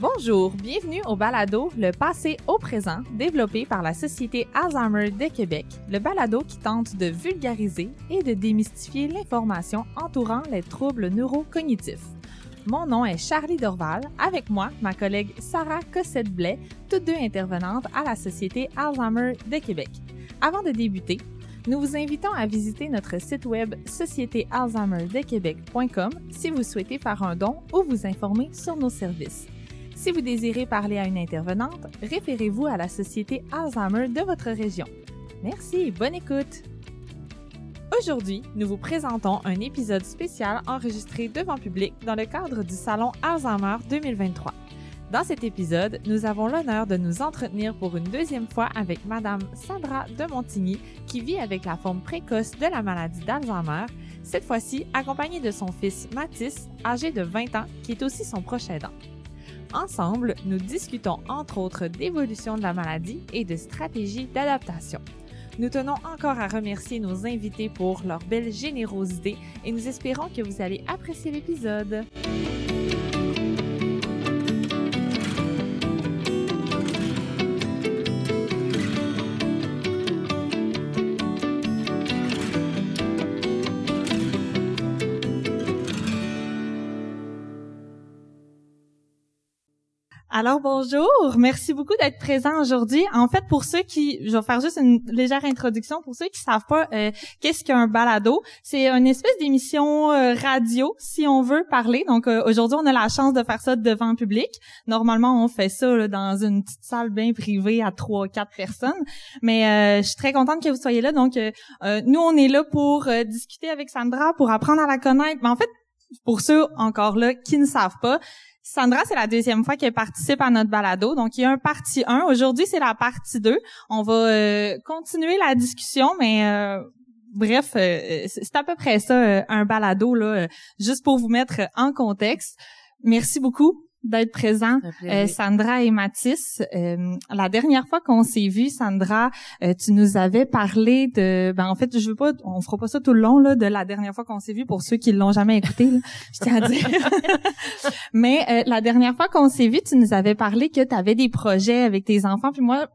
Bonjour, bienvenue au balado Le passé au présent, développé par la Société Alzheimer de Québec, le balado qui tente de vulgariser et de démystifier l'information entourant les troubles neurocognitifs. Mon nom est Charlie Dorval, avec moi ma collègue Sarah Cossette-Blais, toutes deux intervenantes à la Société Alzheimer de Québec. Avant de débuter, nous vous invitons à visiter notre site web sociétéalzheimerdequebec.com si vous souhaitez faire un don ou vous informer sur nos services. Si vous désirez parler à une intervenante, référez-vous à la Société Alzheimer de votre région. Merci, bonne écoute! Aujourd'hui, nous vous présentons un épisode spécial enregistré devant public dans le cadre du Salon Alzheimer 2023. Dans cet épisode, nous avons l'honneur de nous entretenir pour une deuxième fois avec Madame Sandra de Montigny, qui vit avec la forme précoce de la maladie d'Alzheimer, cette fois-ci accompagnée de son fils Mathis, âgé de 20 ans, qui est aussi son proche aidant. Ensemble, nous discutons entre autres d'évolution de la maladie et de stratégies d'adaptation. Nous tenons encore à remercier nos invités pour leur belle générosité et nous espérons que vous allez apprécier l'épisode. Alors bonjour, merci beaucoup d'être présent aujourd'hui. En fait, pour ceux qui, je vais faire juste une légère introduction pour ceux qui savent pas euh, qu'est-ce qu'un balado, c'est une espèce d'émission euh, radio, si on veut parler. Donc euh, aujourd'hui, on a la chance de faire ça devant public. Normalement, on fait ça là, dans une petite salle bien privée à trois, quatre personnes. Mais je suis très contente que vous soyez là. Donc nous, on est là pour discuter avec Sandra, pour apprendre à la connaître. Mais en fait, pour ceux encore là qui ne savent pas, Sandra, c'est la deuxième fois qu'elle participe à notre balado. Donc, il y a un partie 1. Aujourd'hui, c'est la partie 2. On va euh, continuer la discussion, mais euh, bref, euh, c'est à peu près ça, un balado, là, juste pour vous mettre en contexte. Merci beaucoup d'être présent, euh, Sandra et Mathis. Euh, la dernière fois qu'on s'est vu, Sandra, euh, tu nous avais parlé de, ben en fait, je veux pas, on fera pas ça tout le long là de la dernière fois qu'on s'est vu pour ceux qui l'ont jamais écouté. Là, je tiens à dire. Mais la dernière fois qu'on s'est vu, tu nous avais parlé que tu avais des projets avec tes enfants. Puis moi,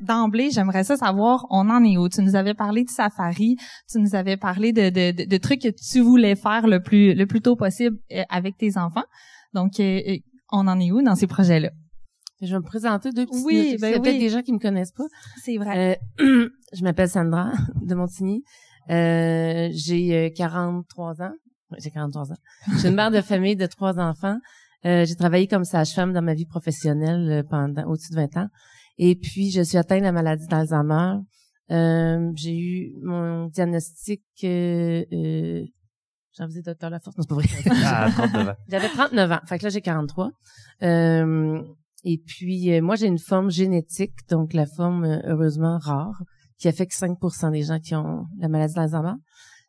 d'emblée, j'aimerais ça savoir, on en est où? Tu nous avais parlé de safari, tu nous avais parlé de, de, de, de trucs que tu voulais faire le plus le plus tôt possible avec tes enfants. Donc, on en est où dans ces projets-là? Je vais me présenter deux petites oui. Ben Il y a peut-être des gens qui me connaissent pas. C'est vrai. Euh, je m'appelle Sandra de Montigny. Euh, j'ai 43 euh, ans. J'ai 43 ans. J'ai une mère de famille de trois enfants. Euh, j'ai travaillé comme sage-femme dans ma vie professionnelle euh, pendant au-dessus de 20 ans. Et puis, je suis atteinte de la maladie d'Alzheimer. j'ai eu mon diagnostic J'en faisais docteur Laforce. Non, c'est pas vrai. Ah, 39 ans. J'avais 39 ans. Fait que là, j'ai 43. Euh, et puis, euh, moi, j'ai une forme génétique, donc la forme, euh, heureusement, rare, qui affecte 5% des gens qui ont la maladie d'Alzheimer.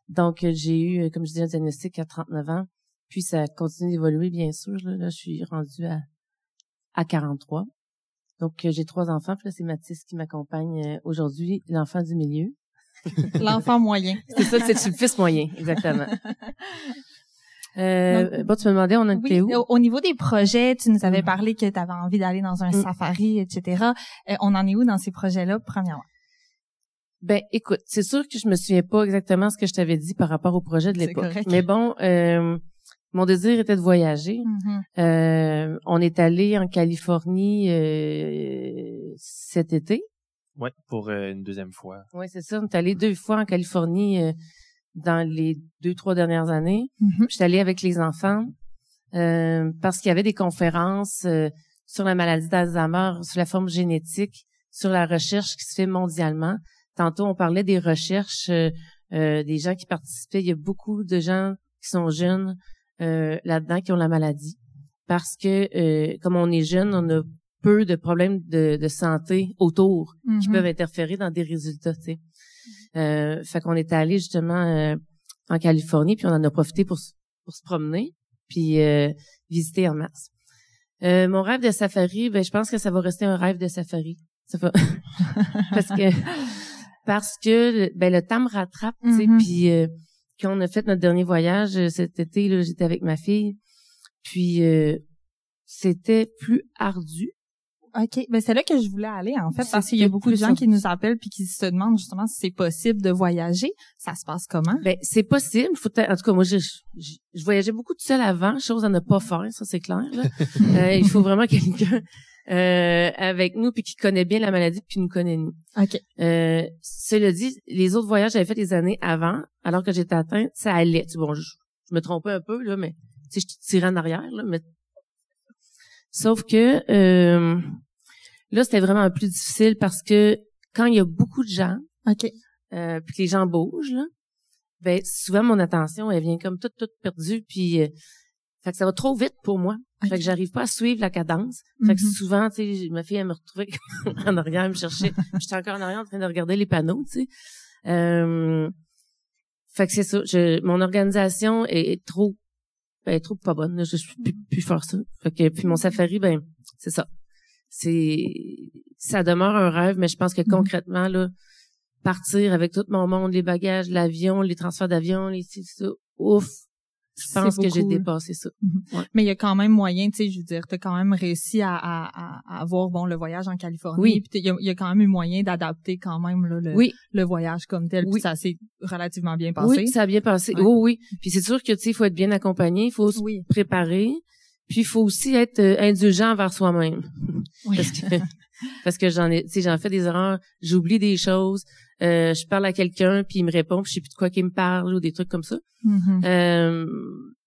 Donc, j'ai eu, comme je dis, un diagnostic à 39 ans. Puis, ça continue d'évoluer, bien sûr. Là, je suis rendue à, à 43. Donc, j'ai trois enfants. Puis là, c'est Mathis qui m'accompagne aujourd'hui, l'enfant du milieu. L'enfant moyen. C'est ça, c'est le fils moyen, exactement. Euh, bon, tu me demandais, on en était où? Au, niveau des projets, tu nous avais mm. parlé que tu avais envie d'aller dans un mm. safari, etc. Euh, on en est où dans ces projets-là, premièrement? Ben, écoute, c'est sûr que je me souviens pas exactement ce que je t'avais dit par rapport au projet de l'époque. Mais bon, euh, mon désir était de voyager. Mm-hmm. Euh, on est allé en Californie euh, cet été. Oui, pour euh, une deuxième fois. Oui, c'est ça. On est allé deux fois en Californie euh, dans les deux, trois dernières années. Mm-hmm. Je suis allée avec les enfants euh, parce qu'il y avait des conférences sur la maladie d'Alzheimer, sur la forme génétique, sur la recherche qui se fait mondialement. Tantôt, on parlait des recherches, des gens qui participaient. Il y a beaucoup de gens qui sont jeunes là-dedans qui ont la maladie. Parce que, comme on est jeune, on a peu de problèmes de, de santé autour qui mm-hmm. peuvent interférer dans des résultats. Tu sais. Euh, fait qu'on est allé justement euh, en Californie, puis on en a profité pour, pour se promener, puis euh, visiter en mars. Euh, mon rêve de safari, ben je pense que ça va rester un rêve de safari. Ça va... parce que parce que ben le temps me rattrape, tu sais, mm-hmm. puis euh, quand on a fait notre dernier voyage cet été, là, j'étais avec ma fille, puis c'était plus ardu. OK. Ben, c'est là que je voulais aller, en fait, parce qu'il y a beaucoup de gens qui nous appellent puis qui se demandent justement si c'est possible de voyager. Ça se passe comment? Ben, c'est possible. Faut en tout cas, moi, je, je, je voyageais beaucoup tout seul avant, chose à ne pas faire, ça c'est clair. là. Euh, il faut vraiment quelqu'un euh, avec nous puis qui connaît bien la maladie puis qui nous connaît nous. OK. Euh, cela dit, les autres voyages que j'avais fait des années avant, alors que j'étais atteinte, ça allait. Tu bon, je, je me trompais un peu là, mais tu sais, je tirais en arrière là, mais sauf que euh, là, c'était vraiment plus difficile parce que quand il y a beaucoup de gens, OK. euh, puis que les gens bougent, là, ben souvent mon attention elle vient comme toute toute perdue puis euh, fait que ça va trop vite pour moi. Fait que j'arrive pas à suivre la cadence. Fait que Mhm. souvent, tu sais, ma fille elle me retrouvait en arrière, elle me cherchait. J'étais encore en arrière en train de regarder les panneaux, tu sais. Euh, fait que c'est ça. Je, mon organisation est, est trop, ben, trop pas bonne. là. Je suis plus, plus faire ça. Fait que puis mon safari, ben c'est ça. C'est ça demeure un rêve, mais je pense que Mhm. concrètement là, partir avec tout mon monde, les bagages, l'avion, les transferts d'avion, les ci, ça, ouf. Je pense que j'ai dépassé ça. Mais il y a quand même moyen, tu sais, je veux dire, t'as quand même réussi à, à, à- avoir, bon, le voyage en Californie. Oui. Puis il y a, il y a quand même eu moyen d'adapter quand même, là, le, Oui, le voyage comme tel. Puis Oui. ça s'est relativement bien passé. oui, ça a bien passé. Ouais. Oui, oui. Puis c'est sûr que tu sais, il faut être bien accompagné, il faut se Oui. préparer, puis il faut aussi être euh, indulgent envers soi-même. Oui. parce que parce que j'en ai tu sais j'en fais des erreurs j'oublie des choses euh, je parle à quelqu'un puis il me répond puis je sais plus de quoi qu'il me parle ou des trucs comme ça Mhm. Euh,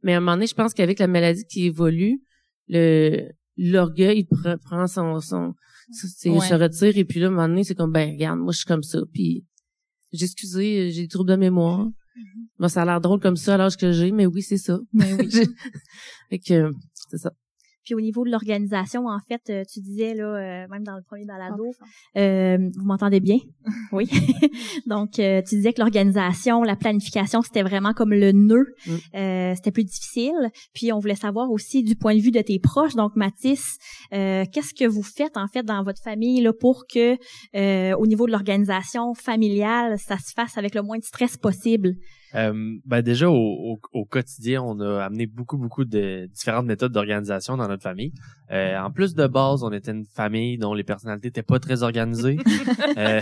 mais à un moment donné je pense qu'avec la maladie qui évolue le l'orgueil pre- prend son son Ouais. se retire et puis là à un moment donné c'est comme ben regarde moi je suis comme ça puis j'ai excusé j'ai des troubles de mémoire Mm-hmm. bon ça a l'air drôle comme ça à l'âge que j'ai mais oui c'est ça Mais oui. Fait que c'est ça Puis au niveau de l'organisation, en fait, euh, tu disais là, euh, même dans le premier balado, Ah, euh, vous m'entendez bien? Oui. Donc, euh, tu disais que l'organisation, la planification, c'était vraiment comme le nœud. Mm. Euh, c'était plus difficile. Puis on voulait savoir aussi du point de vue de tes proches. Donc, Mathis, euh, qu'est-ce que vous faites en fait dans votre famille là pour que, euh, au niveau de l'organisation familiale, ça se fasse avec le moins de stress possible? Euh, ben déjà au, au, au quotidien, on a amené beaucoup beaucoup de différentes méthodes d'organisation dans notre famille. Euh, en plus de base, on était une famille dont les personnalités étaient pas très organisées. Euh,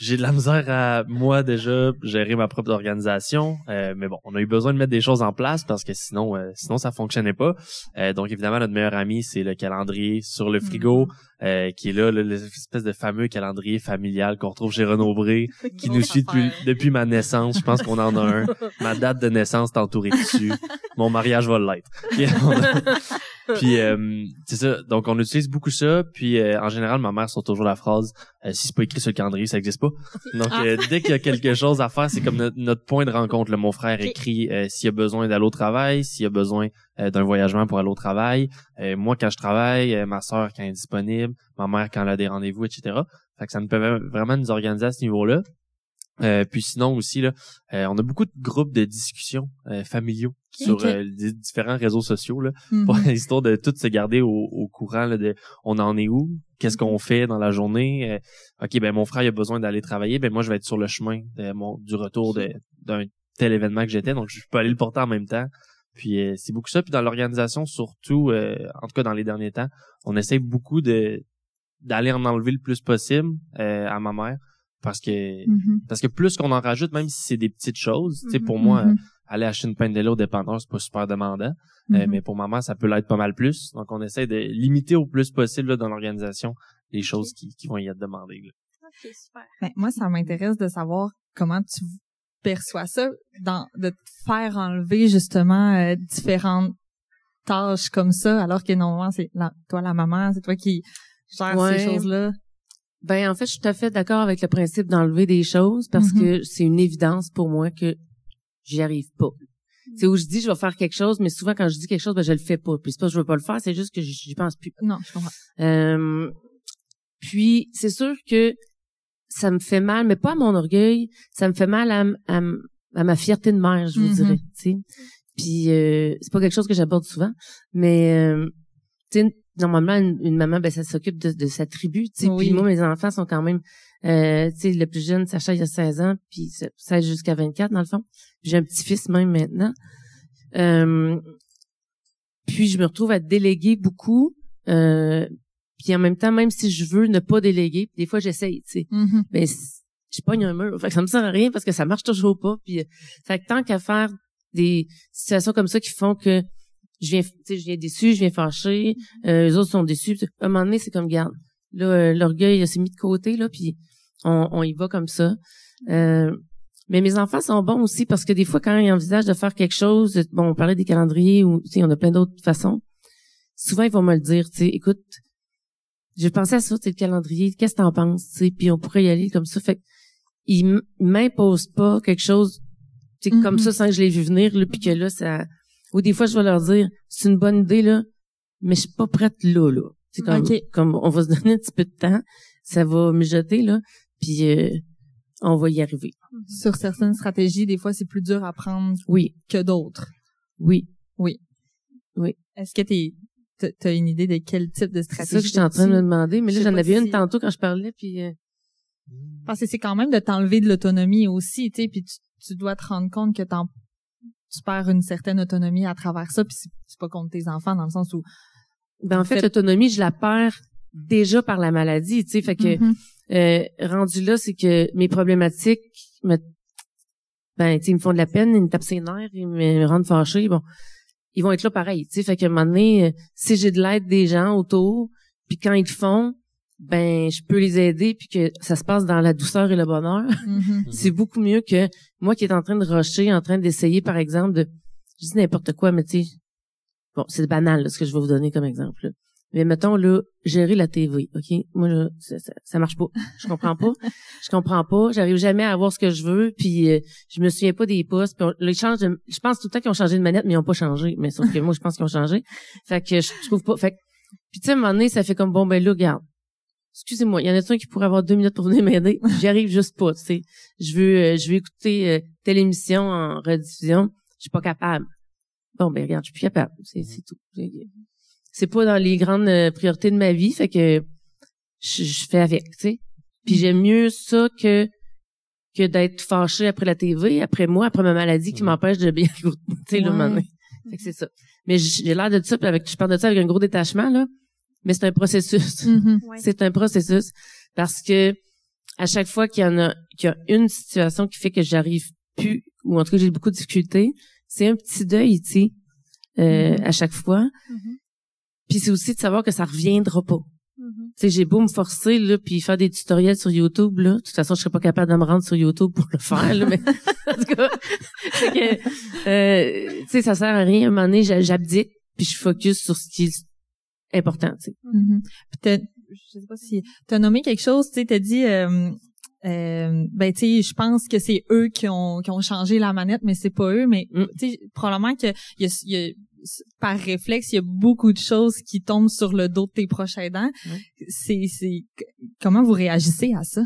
J'ai de la misère à moi déjà gérer ma propre organisation, Euh, mais bon, on a eu besoin de mettre des choses en place parce que sinon euh, sinon ça fonctionnait pas. Euh, donc évidemment notre meilleur ami c'est le calendrier sur le frigo euh, qui est là le- l'espèce de fameux calendrier familial qu'on retrouve chez Renaud Bré qui nous suit depuis, depuis ma naissance. Je pense qu'on en a un. Ma date de naissance est entourée dessus. Mon mariage va l'être. Puis, euh, c'est ça. Donc, on utilise beaucoup ça. Puis, euh, en général, ma mère sort toujours la phrase euh, si c'est pas écrit sur le calendrier, ça existe pas. Donc, euh, dès qu'il y a quelque chose à faire, c'est comme notre, notre point de rencontre. là. Mon frère écrit euh, s'il y a besoin d'aller au travail, s'il y a besoin euh, d'un voyagement pour aller au travail. Euh, moi, quand je travaille, euh, ma sœur quand elle est disponible, ma mère quand elle a des rendez-vous, etc. Fait que ça nous permet vraiment de nous organiser à ce niveau-là. Euh, puis sinon aussi là, euh, on a beaucoup de groupes de discussion euh, familiaux sur euh, les différents réseaux sociaux là, Mhm. pour histoire de tout se garder au, au courant là, de on en est où, qu'est-ce qu'on fait dans la journée. euh, ok, ben mon frère il a besoin d'aller travailler, ben moi je vais être sur le chemin de mon du retour de d'un tel événement que j'étais, donc je peux aller le porter en même temps. Puis euh, c'est beaucoup ça. Puis dans l'organisation surtout, euh, en tout cas dans les derniers temps, on essaie beaucoup de d'aller en enlever le plus possible euh, à ma mère parce que Mhm. parce que plus qu'on en rajoute, même si c'est des petites choses, tu sais, pour moi, aller acheter une pinte de lait au dépanneur, c'est pas super demandant. Euh, Mhm. mais pour maman, ça peut l'être pas mal plus. Donc, on essaie de limiter au plus possible là, dans l'organisation les choses qui, qui vont y être demandées. là. Ok, super. Ben, moi, ça m'intéresse de savoir comment tu perçois ça, dans, de te faire enlever justement euh, différentes tâches comme ça, alors que normalement, c'est la- toi la maman, c'est toi qui gère Ouais. ces choses-là. Ben en fait, je suis tout à fait d'accord avec le principe d'enlever des choses parce Mhm. que c'est une évidence pour moi que j'y arrive pas. C'est où je dis je vais faire quelque chose, mais souvent quand je dis quelque chose, ben je le fais pas. Puis c'est pas que je veux pas le faire, c'est juste que j'y pense plus. Non, je comprends. Euh, puis c'est sûr que ça me fait mal, mais pas à mon orgueil, ça me fait mal à, ma fierté de mère, je vous Mhm. dirais. tu sais. Puis euh, c'est pas quelque chose que j'aborde souvent, mais euh, normalement une, une maman, ben ça s'occupe de, de sa tribu. tu sais. Oui. Puis moi, mes enfants sont quand même, euh, tu sais, le plus jeune, Sacha, il a 16 ans, puis 16 jusqu'à 24 dans le fond. J'ai un petit-fils même maintenant. Euh, puis je me retrouve à déléguer beaucoup. Euh, puis en même temps, même si je veux ne pas déléguer, des fois j'essaye, tu sais. Mhm. Mais je pogne un mur. Fait que ça me sert à rien parce que ça marche toujours pas. Puis, euh, fait que tant qu'à faire des situations comme ça qui font que je viens, tu sais, je viens déçu, je viens fâché, euh, les autres sont déçus. À un moment donné, c'est comme, garde, là, euh, l'orgueil il s'est mis de côté, là, puis on, on y va comme ça. Euh, mais mes enfants sont bons aussi parce que des fois, quand ils envisagent de faire quelque chose, bon, on parlait des calendriers ou, tu sais, on a plein d'autres façons. Souvent, ils vont me le dire, tu sais, écoute, j'ai pensé à ça, tu le calendrier, qu'est-ce que t'en penses, tu sais, puis on pourrait y aller comme ça. Fait que, ils m'imposent pas quelque chose, tu sais, comme ça sans que je l'ai vu venir, là, puis que là, ça... Ou des fois, je vais leur dire, c'est une bonne idée, là, mais je suis pas prête là, là. C'est comme, comme, on va se donner un petit peu de temps, ça va mijoter, là, puis euh, on va y arriver. Sur certaines stratégies, des fois, c'est plus dur à prendre Oui, que d'autres. oui. Est-ce que t'es, t'as- une idée de quel type de C'est stratégie? ça que j'étais en train de me demander, mais Je là, j'en pas avais si- une tantôt quand je parlais, puis... euh, Parce que c'est quand même de t'enlever de l'autonomie aussi, tu sais, puis tu, tu dois te rendre compte que t'en, tu perds une certaine autonomie à travers ça, puis c'est, c'est pas contre tes enfants dans le sens où. Ben, en fait, Fait- l'autonomie, je la perds déjà par la maladie, tu sais, fait que Mhm. euh, rendu là, c'est que mes problématiques me ben, tu sais, ils me font de la peine, ils me tapent ses nerfs, ils me rendent fâchée, bon, ils vont être là pareil, tu sais, fait qu'à un moment donné, euh, si j'ai de l'aide des gens autour, puis quand ils le font, ben, je peux les aider, puis que ça se passe dans la douceur et le bonheur, Mhm. c'est beaucoup mieux que moi qui est en train de rusher, en train d'essayer, par exemple, de, je dis n'importe quoi, mais tu sais, bon, c'est banal, là, ce que je vais vous donner comme exemple, là. Mais mettons, là, gérer la TV, OK? Moi, là, ça, ça, ça marche pas. Je comprends pas. je comprends pas. J'arrive jamais à avoir ce que je veux, puis euh, je me souviens pas des postes. Puis on- là, ils changent de- je pense tout le temps qu'ils ont changé de manette, mais ils ont pas changé. Mais sauf que moi, je pense qu'ils ont changé. Fait que je, je trouve pas... Fait que- puis tu sais, à un moment donné, ça fait comme, bon, ben là, regarde. Excusez-moi, il y en a un qui pourrait avoir deux minutes pour venir m'aider? J'y arrive juste pas, tu sais. Je veux, euh, je veux écouter euh, telle émission en rediffusion. Je suis pas capable. Bon, ben regarde, je suis plus capable. C'est, c'est tout. C'est- pas dans les grandes euh, priorités de ma vie, fait que je, je fais avec, tu sais. Puis j'aime mieux ça que que d'être fâché après la TV, après moi, après ma maladie qui Mhm. m'empêche de bien, tu sais, le Ouais. moment donné. Fait que c'est ça. Mais j'ai l'air de ça, puis avec, je parle de ça avec un gros détachement, là. Mais c'est un processus. Mhm. Ouais. C'est un processus parce que à chaque fois qu'il y en a qu'il y a une situation qui fait que j'arrive plus ou en tout cas j'ai beaucoup de difficultés, c'est un petit deuil, tu sais, euh, Mhm. à chaque fois. Puis c'est aussi de savoir que ça reviendra pas. Tu sais, j'ai beau me forcer là, puis faire des tutoriels sur YouTube là. De toute façon, je serais pas capable de me rendre sur YouTube pour le faire là, mais en tout cas, que, euh, tu sais, ça sert à rien. À un moment donné, j'a- j'abdique puis je focus sur ce qui est important. Tu sais. Mhm. Puis t'as- je sais pas si t'as nommé quelque chose, tu t'as dit, euh, euh, ben tu sais, je pense que c'est eux qui ont qui ont changé la manette, mais c'est pas eux, mais Mm. tu sais, probablement que il y a, y a- par réflexe, il y a beaucoup de choses qui tombent sur le dos de tes proches aidants. C'est c'est comment vous réagissez à ça?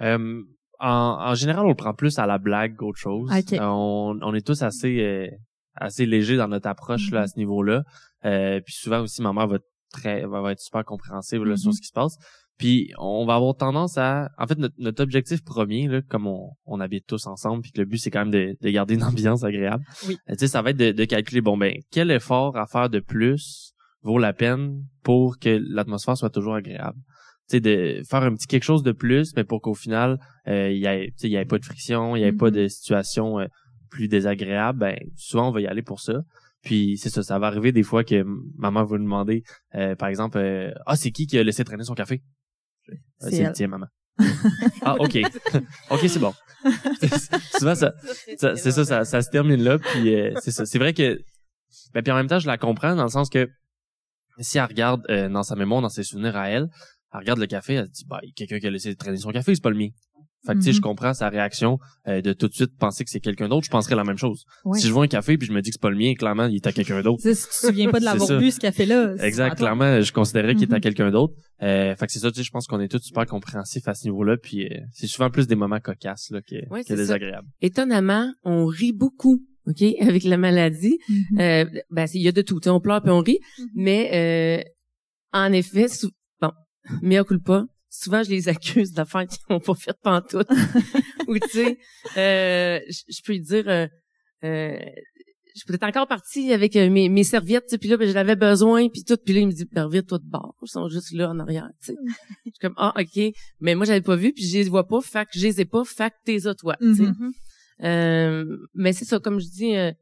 Euh, en, en général, on le prend plus à la blague qu'autre chose. Ok. Euh, on, on est tous assez euh, assez légers dans notre approche là, à ce niveau-là. Euh, puis souvent aussi, ma mère va être très va, va être super compréhensive là, sur Mhm. ce qui se passe. Puis on va avoir tendance à, en fait, notre, notre objectif premier, là, comme on, on habite tous ensemble, puis que le but c'est quand même de, de garder une ambiance agréable. Oui. Euh, tu sais, ça va être de, de calculer bon ben quel effort à faire de plus vaut la peine pour que l'atmosphère soit toujours agréable tu sais, de faire un petit quelque chose de plus, mais pour qu'au final, euh, il y ait, tu sais, il y ait pas de friction, il y ait pas Mhm. de situation euh, plus désagréable, ben souvent on va y aller pour ça. Puis c'est ça, ça va arriver des fois que maman va nous demander, euh, par exemple, euh, ah c'est qui qui a laissé traîner son café Euh, C'est C'est le elle. tien, maman. ah ok, ok c'est bon. souvent ça, ça- c'est ça, ça, ça se termine là. Puis euh, c'est ça, c'est vrai que, ben, puis en même temps je la comprends dans le sens que si elle regarde euh, dans sa mémoire, dans ses souvenirs à elle, elle regarde le café, elle se dit, bah, il y a quelqu'un qui a laissé traîner son café, c'est pas le mien. Fait que, tu sais, Mhm. je comprends sa réaction euh, de tout de suite penser que c'est quelqu'un d'autre. Je penserais la même chose. Ouais. Si je vois un café puis je me dis que c'est pas le mien, clairement, il est à quelqu'un d'autre. Tu sais, Si tu te souviens pas de l'avoir bu ce café-là, Exact. Clairement, je considérais qu'il est à Mhm. quelqu'un d'autre. Euh, fait que c'est ça, tu sais, je pense qu'on est tous super compréhensifs à ce niveau-là. Puis euh, c'est souvent plus des moments cocasses là, que, Ouais, que c'est ça. Étonnamment, on rit beaucoup, ok, avec la maladie. Mhm. Euh, ben, il y a de tout. tu sais, On pleure puis on rit. Mais euh, en effet, sou- bon, mea culpa, souvent je les accuse d'affaires qu'ils n'ont pas fait pantoute. Ou tu sais, euh, je peux lui dire, euh, euh, je suis encore partie avec euh, mes, mes serviettes, puis là, ben, je l'avais besoin, puis tout, puis là, il me dit, ben, vite, toi de bord, ils sont juste là en arrière, tu sais. je suis comme, ah, ok, mais moi, j'avais pas vu, puis je les vois pas, fait que je les ai pas, fait que t'es à toi, tu sais. Mhm. Euh, mais c'est ça, comme je dis, euh,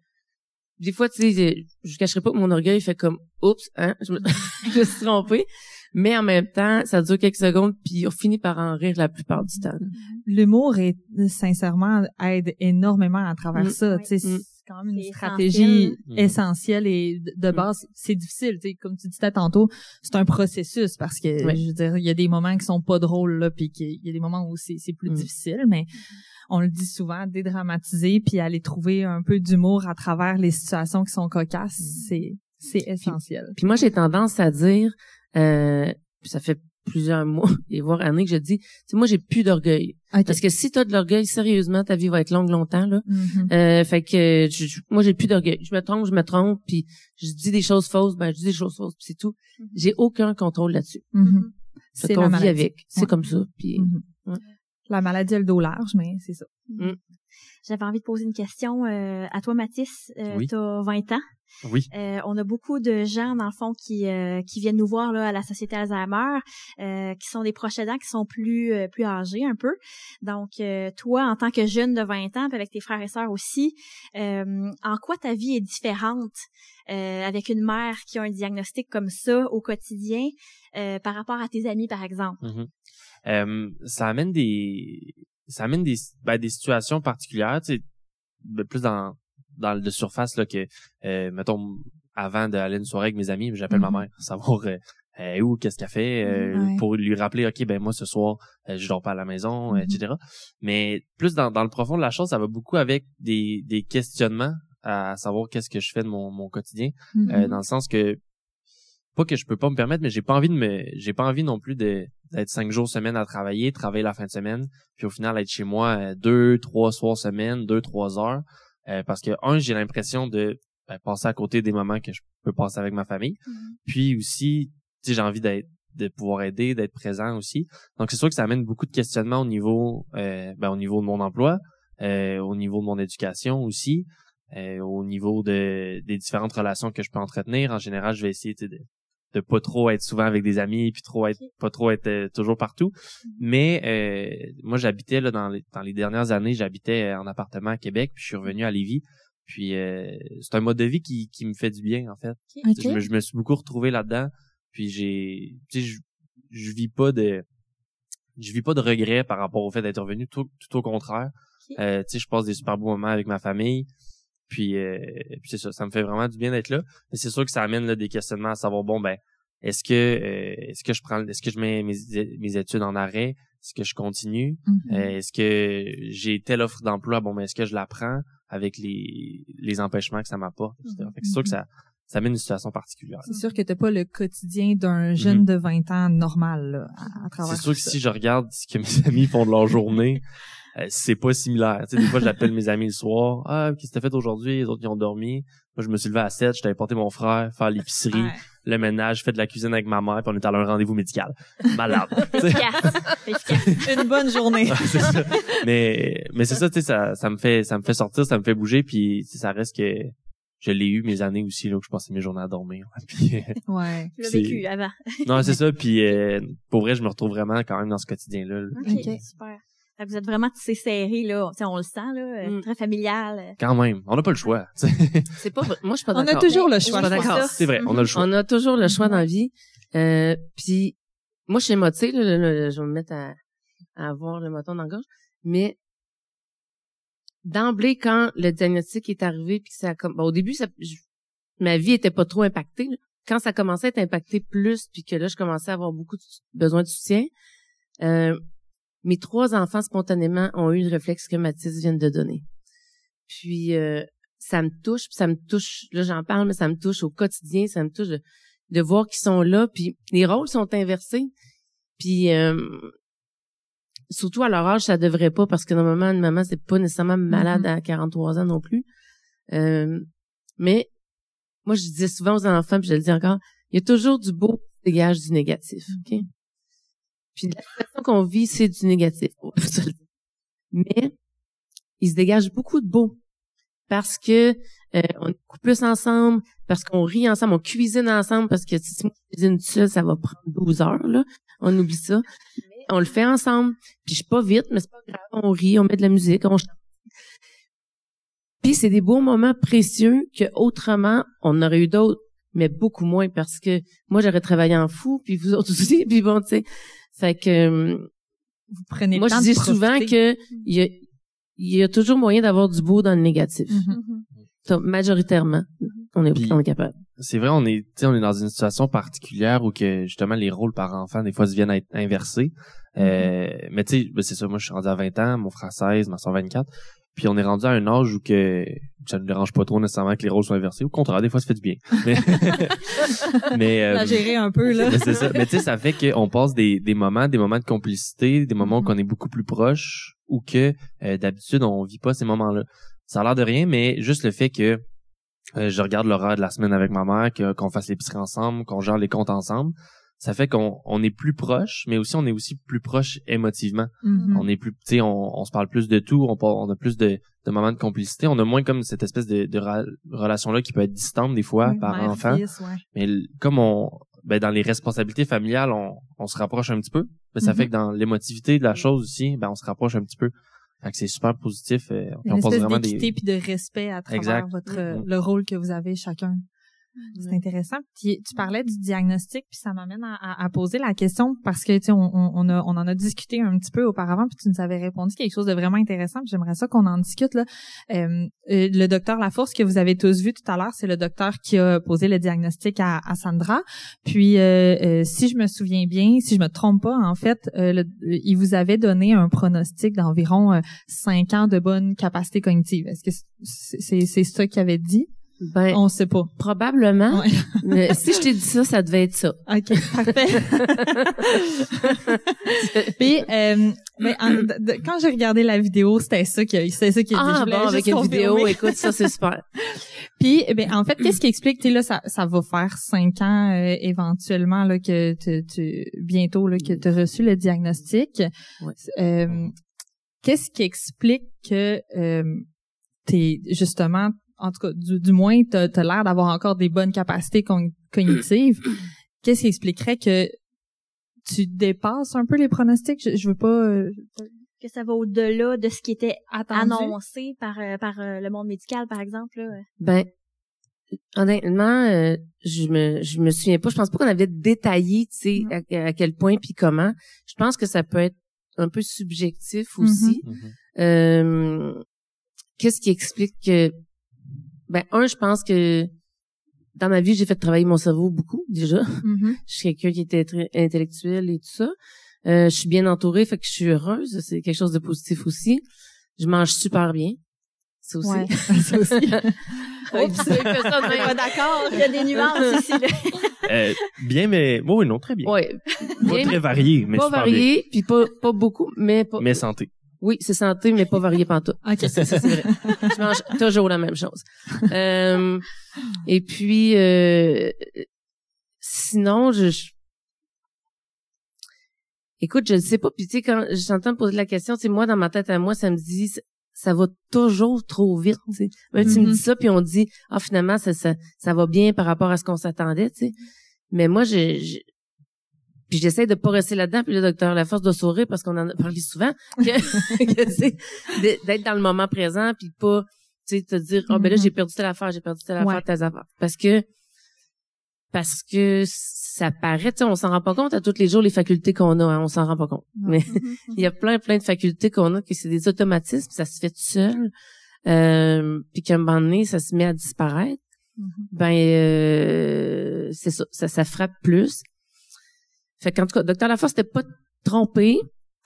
des fois, tu sais, je, je cacherai pas que mon orgueil fait comme, oups, hein, je me, je me suis trompée. Mais en même temps, ça dure quelques secondes, puis on finit par en rire la plupart du temps. L'humour est sincèrement aide énormément à travers Mm. ça. Tu sais, Mm. C'est quand même une C'est stratégie essentiel. essentielle et de- Mm. base, c'est difficile. Tu sais, comme tu disais tantôt, c'est un processus parce que je veux dire, il y a des moments qui sont pas drôles là, puis qu'il y a des moments où c'est c'est plus Mm. difficile, mais on le dit souvent, dédramatiser puis aller trouver un peu d'humour à travers les situations qui sont cocasses, Mm. c'est c'est essentiel. Puis moi, j'ai tendance à dire, euh, ça fait plusieurs mois et voire années que je dis, tu sais, moi, j'ai plus d'orgueil. Parce que si t'as de l'orgueil, sérieusement, ta vie va être longue longtemps, là. Mhm. Euh, fait que je- je- moi, j'ai plus d'orgueil. Je me trompe, je me trompe, puis je dis des choses fausses, ben je dis des choses fausses, puis c'est tout. J'ai aucun contrôle là-dessus. Mhm. Fait C'est qu'on vit avec. C'est Ouais. comme ça. Puis Mhm. Ouais. La maladie a le dos large, mais c'est ça. J'avais envie de poser une question euh, à toi, Mathis. Euh, Oui. T'as 20 ans. Oui. Euh, on a beaucoup de gens, dans le fond, qui, euh, qui viennent nous voir là, à la Société Alzheimer, euh, qui sont des proches aidants, qui sont plus, euh, plus âgés un peu. Donc, euh, toi, en tant que jeune de 20 ans, puis avec tes frères et sœurs aussi, euh, en quoi ta vie est différente euh, avec une mère qui a un diagnostic comme ça au quotidien euh, par rapport à tes amis, par exemple? Mhm. Euh, ça amène des ça amène des ben, des situations particulières, tu sais, ben, plus dans dans le de surface là que euh, mettons avant d'aller une soirée avec mes amis, j'appelle ma mère savoir euh, est où, qu'est-ce qu'elle fait, euh, Ouais. pour lui rappeler ok ben moi ce soir euh, je dors pas à la maison, Mhm. etc. Mais plus dans dans le profond de la chose, ça va beaucoup avec des des questionnements à savoir qu'est-ce que je fais de mon mon quotidien. Mhm. Euh, dans le sens que pas que je peux pas me permettre mais j'ai pas envie de me j'ai pas envie non plus de d'être cinq jours semaine à travailler travailler la fin de semaine puis au final être chez moi euh, deux trois soirs semaine deux trois heures. Euh, parce que un j'ai l'impression de ben, passer à côté des moments que je peux passer avec ma famille. Puis aussi tu sais j'ai envie d'être de pouvoir aider d'être présent aussi. Donc c'est sûr que ça amène beaucoup de questionnements au niveau euh, ben, au niveau de mon emploi euh, au niveau de mon éducation aussi euh, au niveau de des différentes relations que je peux entretenir. En général, je vais essayer de de pas trop être souvent avec des amis puis trop être pas trop être euh, toujours partout. Mais euh, moi, j'habitais là dans les dans les dernières années, j'habitais euh, en appartement à Québec, puis je suis revenu à Lévis. Puis euh, c'est un mode de vie qui qui me fait du bien en fait. Je, me, je me suis beaucoup retrouvé là-dedans. Puis j'ai, tu sais, je, je vis pas de, je vis pas de regrets par rapport au fait d'être revenu. Tout, tout au contraire. Euh, tu sais, je passe des super beaux moments avec ma famille. Puis, euh, puis c'est ça, ça me fait vraiment du bien d'être là. Mais c'est sûr que ça amène là, des questionnements à savoir bon ben, est-ce que, euh, est-ce que je prends, est-ce que je mets mes, mes études en arrêt, est-ce que je continue, Mhm. Euh, est-ce que j'ai telle offre d'emploi, bon ben, est-ce que je la prends avec les, les empêchements que ça m'apporte, etc. Que c'est sûr que ça, ça amène une situation particulière. C'est sûr que t'as pas le quotidien d'un jeune Mhm. de 20 ans normal là, à, à travers C'est sûr que ça. si je regarde ce que mes amis font de leur journée, euh, c'est pas similaire. Tu sais, des fois, j'appelle mes amis le soir. Ah, qu'est-ce que t'as fait aujourd'hui? Les autres, ils ont dormi. Moi, je me suis levé à 7, j'étais porté mon frère faire l'épicerie, Ouais. le ménage, fait de la cuisine avec ma mère, puis on est allé à un rendez-vous médical. Malade. Efficace. Efficace. Une bonne journée. Ouais, c'est ça. Mais mais c'est ça, tu sais, ça, ça me fait ça me fait sortir, ça me fait bouger, puis tu sais, ça reste que je l'ai eu mes années aussi là où je passais mes journées à dormir. Puis, euh, ouais. Tu l'as vécu avant. non, c'est ça. Puis euh, pour vrai, je me retrouve vraiment quand même dans ce quotidien-là. là. OK, Ok. super. Vous êtes vraiment tissé serré, là. Tu sais, on le sent, là. euh, Mm. Très familial. euh. Quand même, on n'a pas le choix. tu sais. c'est pas. vrai. Moi, je suis pas On a d'accord. toujours le choix. Je suis pas je pense. d'accord. C'est vrai, on a le choix. On a toujours le choix dans la vie. Euh, puis moi, je suis motivée, là, là, là, je vais me mettre à, à avoir le moton dans la gorge. Mais d'emblée, quand le diagnostic est arrivé, puis que ça a comme bon, au début, ça, je- ma vie était pas trop impactée. là. Quand ça commençait à être impacté plus, puis que là, je commençais à avoir beaucoup de besoin de soutien, euh, mes trois enfants spontanément ont eu le réflexe que Mathis vient de donner. Puis euh, ça me touche, puis ça me touche. Là, j'en parle, mais ça me touche au quotidien, ça me touche de, de voir qu'ils sont là, puis les rôles sont inversés. Puis euh, surtout à leur âge, ça devrait pas parce que normalement une maman c'est pas nécessairement malade à 43 ans non plus. Euh, mais moi je disais souvent aux enfants, puis je le dis encore, il y a toujours du beau qui dégage du négatif, ok? Puis la situation qu'on vit c'est du négatif, on mais il se dégage beaucoup de beau parce que Euh, on est beaucoup plus ensemble parce qu'on rit ensemble, on cuisine ensemble parce que si je cuisine seule, ça va prendre 12 heures, là. On oublie ça. on le fait ensemble. Puis je suis pas vite, mais c'est pas grave. On rit, on met de la musique, on chante. Puis c'est des beaux moments précieux que autrement on aurait eu d'autres, mais beaucoup moins parce que moi j'aurais travaillé en fou, puis vous autres aussi, puis bon, tu sais. Fait que vous prenez moi je dis souvent que il y a, il y a toujours moyen d'avoir du beau dans le négatif. Mm-hmm. Majoritairement, on est, Puis- on est capable. C'est vrai, on est, tu sais, on est dans une situation particulière où que justement les rôles par enfant des fois se viennent à être inversés. Euh, mais tu sais, ben, c'est ça. Moi, je suis rendu à 20 ans, mon frère 16, ma soeur 24. Puis on est rendu à un âge où que ça ne dérange pas trop nécessairement que les rôles soient inversés. Au contraire, des fois, ça fait du bien. Mais, mais euh, gérer un peu, là. mais c'est ça. Mais tu sais, ça fait qu'on passe des, des moments, des moments de complicité, des moments où Mhm. qu'on est beaucoup plus proche ou que euh, d'habitude on vit pas ces moments-là. Ça a l'air de rien, mais juste le fait que euh, je regarde l'horaire de la semaine avec ma mère, que- qu'on fasse l'épicerie ensemble, qu'on gère les comptes ensemble, ça fait qu'on on est plus proche, mais aussi on est aussi plus proche émotivement. Mhm. On est plus, tu sais, on, on se parle plus de tout, on, on a plus de, de moments de complicité, on a moins comme cette espèce de, de ra- relation-là qui peut être distante des fois Oui, par enfant. fils, ouais. Mais comme on, ben dans les responsabilités familiales, on, on se rapproche un petit peu. Ben, ça Mhm. fait que dans l'émotivité de la chose aussi, ben on se rapproche un petit peu. Fait que c'est super positif. euh, puis Une on espèce vraiment des. puis de respect à travers Exact. votre euh, Mhm. le rôle que vous avez chacun. C'est intéressant. Tu parlais du diagnostic, puis ça m'amène à, à- poser la question parce que tu sais, on, on, a, on en a discuté un petit peu auparavant, puis tu nous avais répondu quelque chose de vraiment intéressant. puis J'aimerais ça qu'on en discute là. Euh, euh, le docteur Lafource que vous avez tous vu tout à l'heure, c'est le docteur qui a posé le diagnostic à, à Sandra. Puis euh, euh, si je me souviens bien, si je me trompe pas, en fait, euh, le- il vous avait donné un pronostic d'environ euh, cinq ans de bonne capacité cognitive. Est-ce que c'est c'est c'est ça qu'il avait dit? Ben, On sait pas. probablement. Ouais. mais si je t'ai dit ça, ça devait être ça. OK, parfait. Puis, euh, mais en- de- de- quand j'ai regardé la vidéo, c'était ça qui c'était ça qui a dit. Je Ah voulais bon, juste avec une vidéo, écoute, ça c'est super. Puis, ben, en fait, qu'est-ce qui explique, tu sais, là, ça, ça va faire cinq ans euh, éventuellement là que tu, tu bientôt là que tu as reçu le diagnostic. Ouais. Euh, qu'est-ce qui explique que euh, t'es justement, en tout cas, du, du moins, t'as as, l'air d'avoir encore des bonnes capacités cogn- cognitives. Qu'est-ce qui expliquerait que tu dépasses un peu les pronostics? Je, je veux pas euh, Que ça va au-delà de ce qui était attendu. annoncé par euh, par euh, le monde médical, par exemple. Là. Ben, honnêtement, euh, je me je me souviens pas. Je pense pas qu'on avait détaillé, tu sais, à, à quel point puis comment. Je pense que ça peut être un peu subjectif aussi. Mhm. Euh, Qu'est-ce qui explique que ben un, je pense que dans ma vie, j'ai fait travailler mon cerveau beaucoup déjà. Mhm. Je suis quelqu'un qui était très intellectuel et tout ça. Euh, je suis bien entourée, fait que je suis heureuse. C'est quelque chose de positif aussi. Je mange super bien. Ça aussi. Ouais, ça aussi. Oups, fait ça. Pas d'accord. Il y a des nuances ici. Là. Euh, bien, mais oui, non, très bien. Ouais. Pas Bien, très varié, mais pas super varié, puis pas pas beaucoup, mais pas. Mais santé. Oui, c'est santé, mais pas varié pantoute. OK. Ça, c'est vrai. Je mange toujours la même chose. Euh, et puis, euh, sinon, je, je- écoute, je ne sais pas. Puis tu sais, quand j'entends me poser la question, sais, moi dans ma tête à moi, ça me dit, ça, va toujours trop vite. Tu sais. Même tu me Mhm. dis ça, puis on dit, ah finalement, ça, ça, ça va bien par rapport à ce qu'on s'attendait. Tu sais. Mais moi, je, je- puis j'essaie de pas rester là-dedans. Puis le docteur, la force de sourire, parce qu'on en a parlé souvent, que, que c'est d'être dans le moment présent, puis pas, tu sais, te dire, oh ben là, Mhm. j'ai perdu telle affaire, j'ai perdu telle affaire, telle affaire. Parce que, parce que ça paraît, tu sais, on s'en rend pas compte à tous les jours les facultés qu'on a, hein, on s'en rend pas compte. Mais il y a plein, plein de facultés qu'on a que c'est des automatismes, ça se fait tout seul, euh, puis qu'à un moment donné, ça se met à disparaître Mhm. ben euh, c'est ça, ça, ça frappe plus. Fait qu'en tout cas, docteur Laforce n'était pas trompé.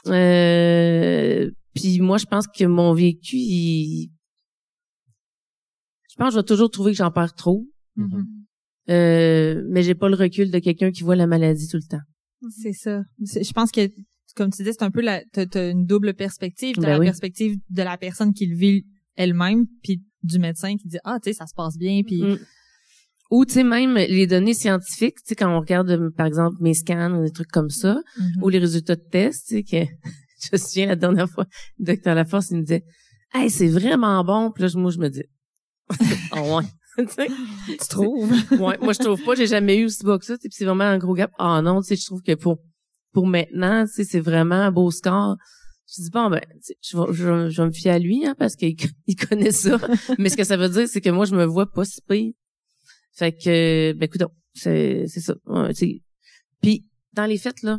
Euh, puis moi, je pense que mon vécu, il- je pense que je vais toujours trouver que j'en perds trop. Mhm. Euh, mais j'ai pas le recul de quelqu'un qui voit la maladie tout le temps. C'est ça. Je pense que, comme tu dis, c'est un peu la, t'as, une double perspective. T'as Ben la oui. perspective de la personne qui le vit elle-même, puis du médecin qui dit, ah, tu sais, ça se passe bien, puis Mm. Ou tu sais même les données scientifiques, tu sais quand on regarde euh, par exemple mes scans ou des trucs comme ça, Mhm. ou les résultats de tests, tu sais, que je me souviens la dernière fois, le docteur Laforce, il me disait, hey, c'est vraiment bon. Puis là, je- moi, je me dis, oh, ouais. tu trouves? ouais, moi je trouve pas, j'ai jamais eu aussi bas que ça, puis c'est vraiment un gros gap. Ah oh, non, tu sais, je trouve que pour pour maintenant, tu sais, c'est vraiment un beau score. Je dis bon ben, je vais, je, me fier à lui hein, parce qu'il il connaît ça. Mais ce que ça veut dire, c'est que moi je me vois pas si pire. Fait que ben écoute, c'est c'est ça. puis dans les fêtes là,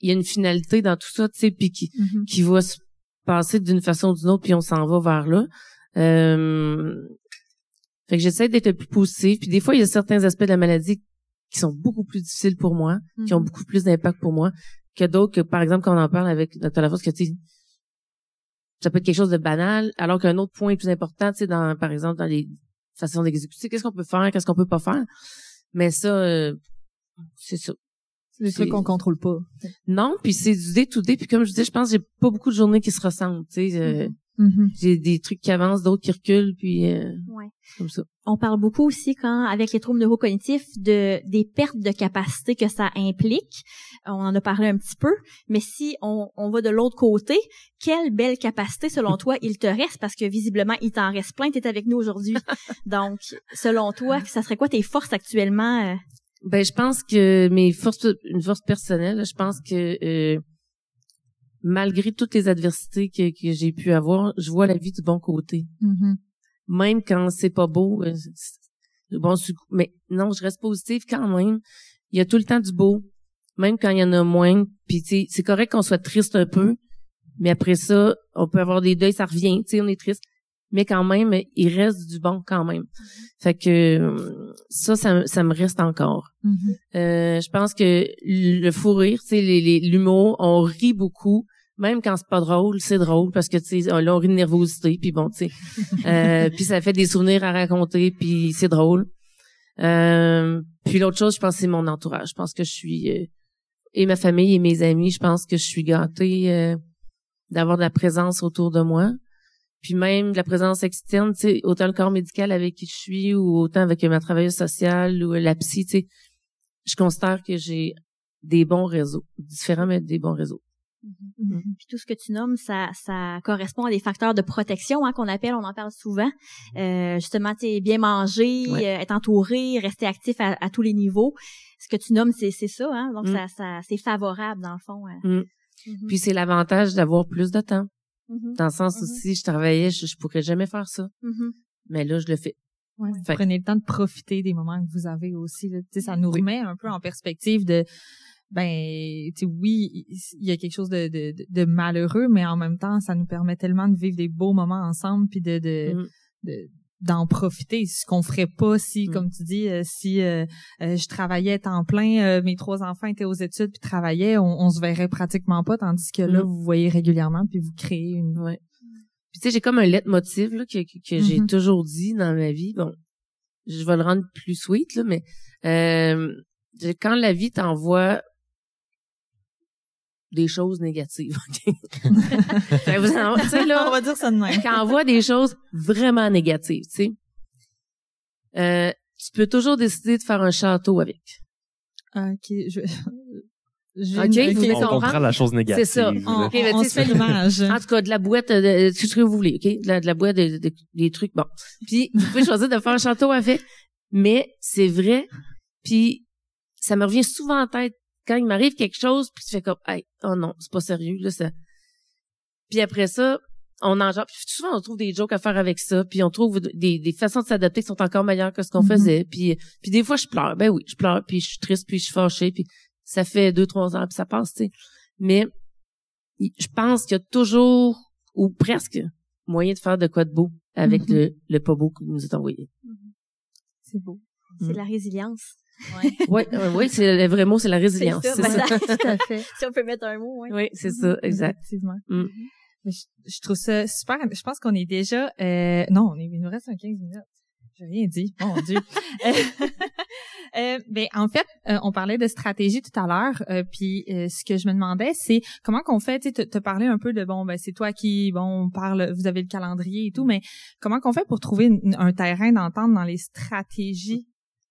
il y a une finalité dans tout ça, tu sais, puis qui mm-hmm. qui va se passer d'une façon ou d'une autre, puis on s'en va vers là. Euh, fait que j'essaie d'être plus positive. Puis des fois, il y a certains aspects de la maladie qui sont beaucoup plus difficiles pour moi, qui ont mhm. beaucoup plus d'impact pour moi que d'autres que, par exemple, quand on en parle avec Dr. Lafosse, que tu ça peut être quelque chose de banal, alors qu'un autre point plus important, tu sais, dans, par exemple, dans les façons d'exécuter, qu'est-ce qu'on peut faire, qu'est-ce qu'on peut pas faire? Mais ça, euh, c'est ça. C'est des trucs qu'on contrôle pas. Non, puis c'est du day to day. Puis comme je disais, je pense que j'ai pas beaucoup de journées qui se ressemblent. Tu sais, euh, mhm. Mm-hmm. J'ai des trucs qui avancent, d'autres qui reculent, puis euh, comme ça. On parle beaucoup aussi quand, avec les troubles neurocognitifs, de des pertes de capacité que ça implique. On en a parlé un petit peu, mais si on, on va de l'autre côté, quelle belle capacité, selon toi, il te reste, parce que visiblement, il t'en reste plein, t'es avec nous aujourd'hui. Donc, selon toi, ça serait quoi tes forces actuellement? Euh? Ben, je pense que mes forces, une force personnelle, je pense que euh, malgré toutes les adversités que, que j'ai pu avoir, je vois la vie du bon côté. Mm-hmm. Même quand c'est pas beau, euh, bon, mais non, je reste positive quand même. Il y a tout le temps du beau, même quand il y en a moins. Puis c'est correct qu'on soit triste un peu, mais après ça, on peut avoir des deuils, ça revient, tu sais, on est triste. Mais quand même, il reste du bon quand même. Fait que ça, ça, me reste encore. Mm-hmm. euh, je pense que le fou rire, tu sais, l'humour, on rit beaucoup, même quand c'est pas drôle, c'est drôle parce que tu sais là on rit de nervosité puis bon tu sais euh, puis ça fait des souvenirs à raconter puis c'est drôle. Euh, puis l'autre chose, je pense c'est mon entourage. Je pense que je suis euh, et ma famille et mes amis, je pense que je suis gâtée euh, d'avoir de la présence autour de moi. Puis même la présence externe, tu sais, autant le corps médical avec qui je suis ou autant avec ma travailleuse sociale ou la psy, tu sais, je considère que j'ai des bons réseaux, différents mais des bons réseaux. Mm-hmm. Mm-hmm. Puis tout ce que tu nommes, ça, ça correspond à des facteurs de protection hein, qu'on appelle, on en parle souvent. Euh, justement, tu bien manger, euh, être entouré, rester actif à, tous les niveaux. Ce que tu nommes, c'est ça. Hein? Donc, mm. ça, ça c'est favorable dans le fond. Euh. Mm. Mm-hmm. Puis c'est l'avantage d'avoir plus de temps. Dans le sens où si je travaillais, je, je pourrais jamais faire ça. Mais là, je le fais. Ouais, prenez le temps de profiter des moments que vous avez aussi. Là. Ça nous remet un peu en perspective de ben tu oui il y a quelque chose de, de, de, malheureux mais en même temps ça nous permet tellement de vivre des beaux moments ensemble puis de de, mm. D'en profiter ce qu'on ferait pas si mm. comme tu dis euh, si euh, euh, je travaillais temps plein mes trois enfants étaient aux études puis travaillaient on, on se verrait pratiquement pas tandis que là mm. vous voyez régulièrement puis vous créez une ouais. puis tu sais j'ai comme un leitmotiv là que que, que j'ai mm-hmm. toujours dit dans ma vie bon je vais le rendre plus sweet là mais quand la vie t'envoie des choses négatives. vous en, là, on va dire ça de même. Quand on voit des choses vraiment négatives, tu sais, euh, tu peux toujours décider de faire un château avec. Ok, je... je okay, vous on comprend la chose négative. C'est ça. On, okay, on, se fait l'image. En tout cas, de la boîte, de, ce que vous voulez, ok, de la, de la boîte, de, des trucs, bon. Puis vous pouvez choisir de faire un château avec, mais c'est vrai. Puis ça me revient souvent en tête quand il m'arrive quelque chose, puis tu fais comme, hey, oh non, c'est pas sérieux, là, ça. Puis après ça, on en genre, souvent on trouve des jokes à faire avec ça, puis on trouve des, des façons de s'adapter qui sont encore meilleures que ce qu'on mm-hmm. faisait. Puis, puis des fois je pleure, ben oui, je pleure, puis je suis triste, puis je suis fâchée, puis ça fait deux trois ans, puis ça passe, tu sais. Mais je pense qu'il y a toujours ou presque moyen de faire de quoi de beau avec mm-hmm. le, le pas beau que nous est envoyé. Mm-hmm. C'est beau. C'est mm. la résilience. Oui, oui, c'est le vrai mot, c'est la résilience. C'est ça, tout à fait. si on peut mettre un mot, oui. Oui, c'est ça, mm-hmm. exact. Effectivement. Mm. Je, je, trouve ça super. Je pense qu'on est déjà. Euh, non, on est, il nous reste un 15 minutes. J'ai rien dit. Mon Dieu. euh, ben, en fait, euh, on parlait de stratégie tout à l'heure. Euh, puis euh, ce que je me demandais, c'est comment qu'on fait. Tu te parler un peu de bon, ben c'est toi qui bon parle. Vous avez le calendrier et tout, mais comment qu'on fait pour trouver un terrain d'entente dans les stratégies